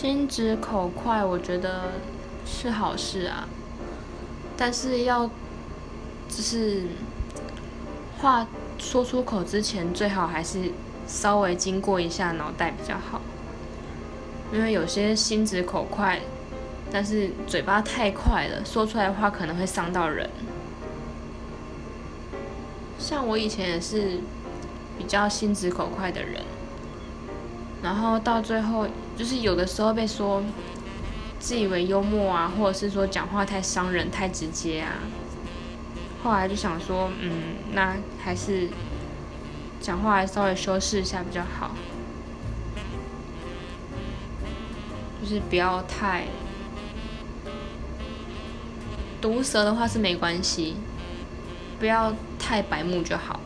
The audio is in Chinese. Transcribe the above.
心直口快，我觉得是好事啊，但是要就是话说出口之前，最好还是稍微经过一下脑袋比较好，因为有些心直口快，但是嘴巴太快了，说出来的话可能会伤到人。像我以前也是比较心直口快的人。然后到最后，就是有的时候被说自以为幽默啊，或者是说讲话太伤人、太直接啊。后来就想说，嗯，那还是讲话还稍微修饰一下比较好，就是不要太毒舌的话是没关系，不要太白目就好。